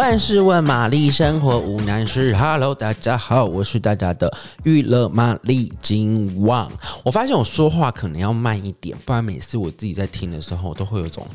万事问玛丽，生活无难事。Hello，大家好，我是大家的娱乐玛丽金旺。我发现我说话可能要慢一点，不然每次我自己在听的时候，都会有种。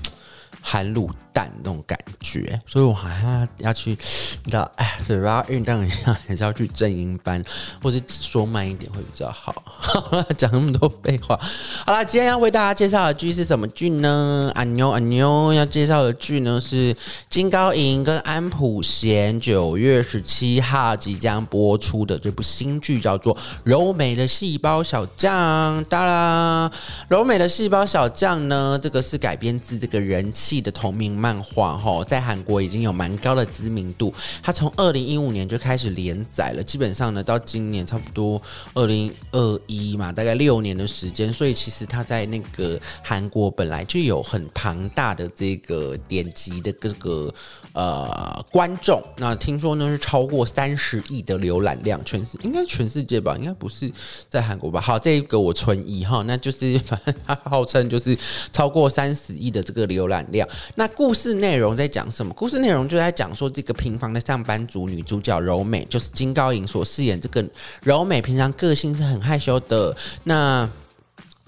含卤蛋那种感觉，所以我好像要去，你知道，哎，嘴巴运动一下，还是要去正音班，或是说慢一点会比较好。讲那么多废话，好了，今天要为大家介绍的剧是什么剧呢？阿妞阿妞要介绍的剧呢是金高银跟安普贤九月十七号即将播出的这部新剧，叫做《柔美的细胞小将》。当然，《柔美的细胞小将》呢，这个是改编自这个人气。的同名漫画哈，在韩国已经有蛮高的知名度。它从二零一五年就开始连载了，基本上呢，到今年差不多二零二一嘛，大概六年的时间。所以其实它在那个韩国本来就有很庞大的这个点击的各个呃观众。那听说呢是超过三十亿的浏览量，全世应该全世界吧，应该不是在韩国吧？好，这个我存疑哈，那就是反正它号称就是超过三十亿的这个浏览量。那故事内容在讲什么？故事内容就在讲说，这个平凡的上班族女主角柔美，就是金高银所饰演这个柔美，平常个性是很害羞的。那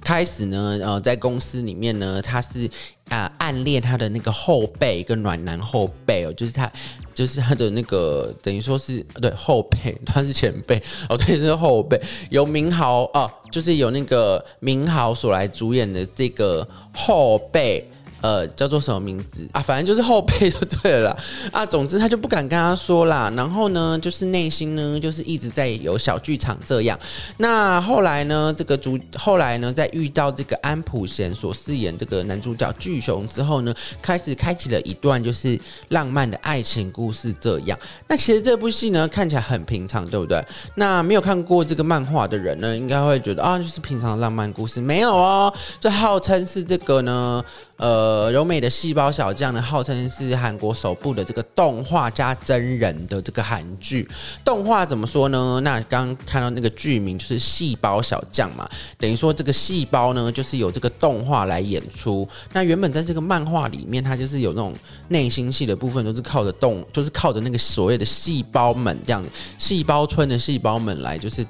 开始呢，呃，在公司里面呢，她是啊、暗恋她的那个后辈，一个暖男后辈哦，就是她，就是她的那个等于说是对后辈，他是前辈哦，对，是后辈，由明豪哦，就是有那个明豪所来主演的这个后辈。呃，叫做什么名字啊？反正就是后辈 就对了啦啊。总之他就不敢跟他说啦。然后呢，就是内心呢，就是一直在有小剧场这样。那后来呢，这个主后来呢，在遇到这个安普贤所饰演这个男主角巨雄之后呢，开始开启了一段就是浪漫的爱情故事这样。那其实这部戏呢，看起来很平常，对不对？那没有看过这个漫画的人呢，应该会觉得啊，就是平常的浪漫故事。没有哦，这号称是这个呢。呃，柔美的细胞小将呢，号称是韩国首部的这个动画加真人的这个韩剧。动画怎么说呢？那刚看到那个剧名就是细胞小将嘛，等于说这个细胞呢，就是由这个动画来演出。那原本在这个漫画里面，它就是有那种内心戏的部分，都是靠着动，就是靠着那个所谓的细胞们这样子，细胞村的细胞们来就是。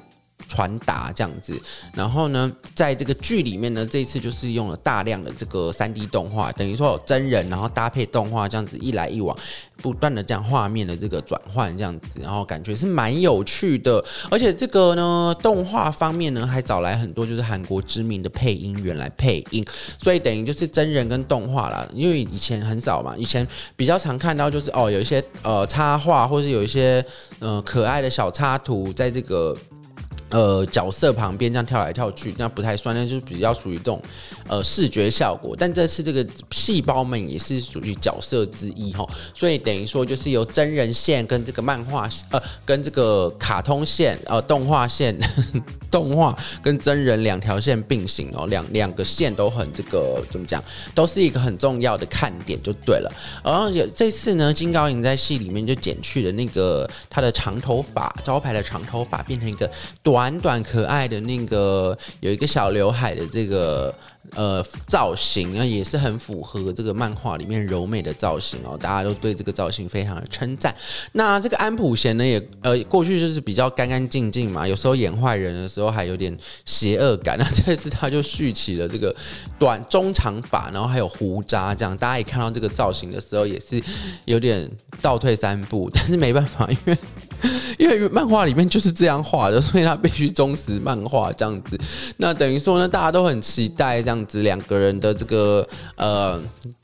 传达这样子，然后呢，在这个剧里面呢，这次就是用了大量的这个三 D 动画，等于说有真人，然后搭配动画这样子一来一往，不断的这样画面的这个转换这样子，然后感觉是蛮有趣的。而且这个呢，动画方面呢，还找来很多就是韩国知名的配音员来配音，所以等于就是真人跟动画啦。因为以前很少嘛，以前比较常看到就是哦，有一些呃插画，或是有一些呃可爱的小插图在这个。呃，角色旁边这样跳来跳去，那不太算，那就比较属于这种呃视觉效果。但这次这个细胞们也是属于角色之一哈，所以等于说就是由真人线跟这个漫画呃跟这个卡通线呃动画线 动画跟真人两条线并行哦，两两个线都很这个怎么讲，都是一个很重要的看点就对了。然后有这次呢，金高银在戏里面就剪去了那个他的长头发，招牌的长头发变成一个短。短短可爱的那个有一个小刘海的这个呃造型啊，也是很符合这个漫画里面柔美的造型哦，大家都对这个造型非常的称赞。那这个安普贤呢，也呃过去就是比较干干净净嘛，有时候演坏人的时候还有点邪恶感。那这次他就蓄起了这个短中长发，然后还有胡渣，这样大家一看到这个造型的时候也是有点倒退三步，但是没办法，因为。因为漫画里面就是这样画的，所以他必须忠实漫画这样子。那等于说呢，大家都很期待这样子两个人的这个呃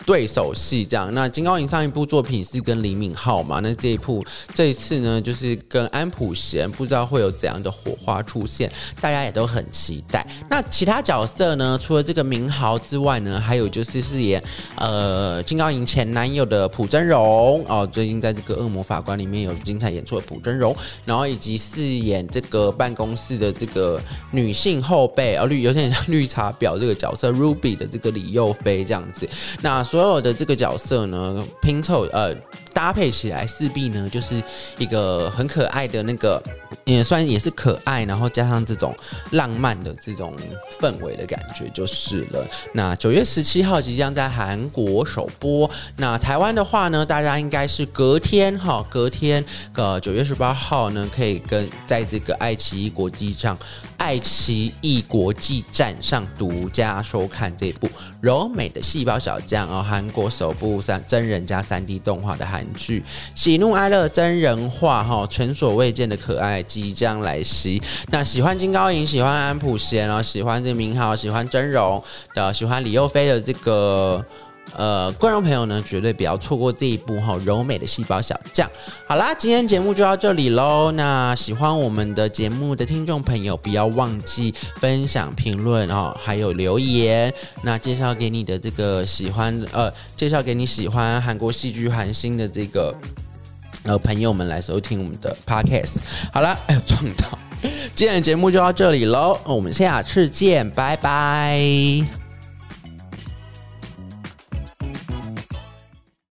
对手戏这样。那金高银上一部作品是跟李敏镐嘛，那这一部这一次呢就是跟安普贤，不知道会有怎样的火花出现，大家也都很期待。那其他角色呢，除了这个敏镐之外呢，还有就是饰演呃金高银前男友的朴真荣哦，最近在这个恶魔法官里面有精彩演出的朴真容。然后以及饰演这个办公室的这个女性后辈，哦绿 有点像绿茶婊这个角色 Ruby 的这个李幼飞这样子，那所有的这个角色呢拼凑呃。搭配起来势必呢就是一个很可爱的那个，也算也是可爱，然后加上这种浪漫的这种氛围的感觉就是了。那九月十七号即将在韩国首播，那台湾的话呢，大家应该是隔天哈，隔天呃九月十八号呢，可以跟在这个爱奇艺国际上。爱奇艺国际站上独家收看这部柔美的细胞小将哦，韩国首部三真人加三 D 动画的韩剧，喜怒哀乐真人化哈，前所未见的可爱即将来袭。那喜欢金高银，喜欢安普贤，然后喜欢这明浩，喜欢真容的，喜欢李幼菲的这个。呃，观众朋友呢，绝对不要错过这一部哈柔美的细胞小将。好啦，今天节目就到这里喽。那喜欢我们的节目的听众朋友，不要忘记分享、评论哦，还有留言。那介绍给你的这个喜欢呃，介绍给你喜欢韩国戏剧韩星的这个呃朋友们来收听我们的 podcast。好啦，哎呦撞到！今天的节目就到这里喽，我们下次见，拜拜。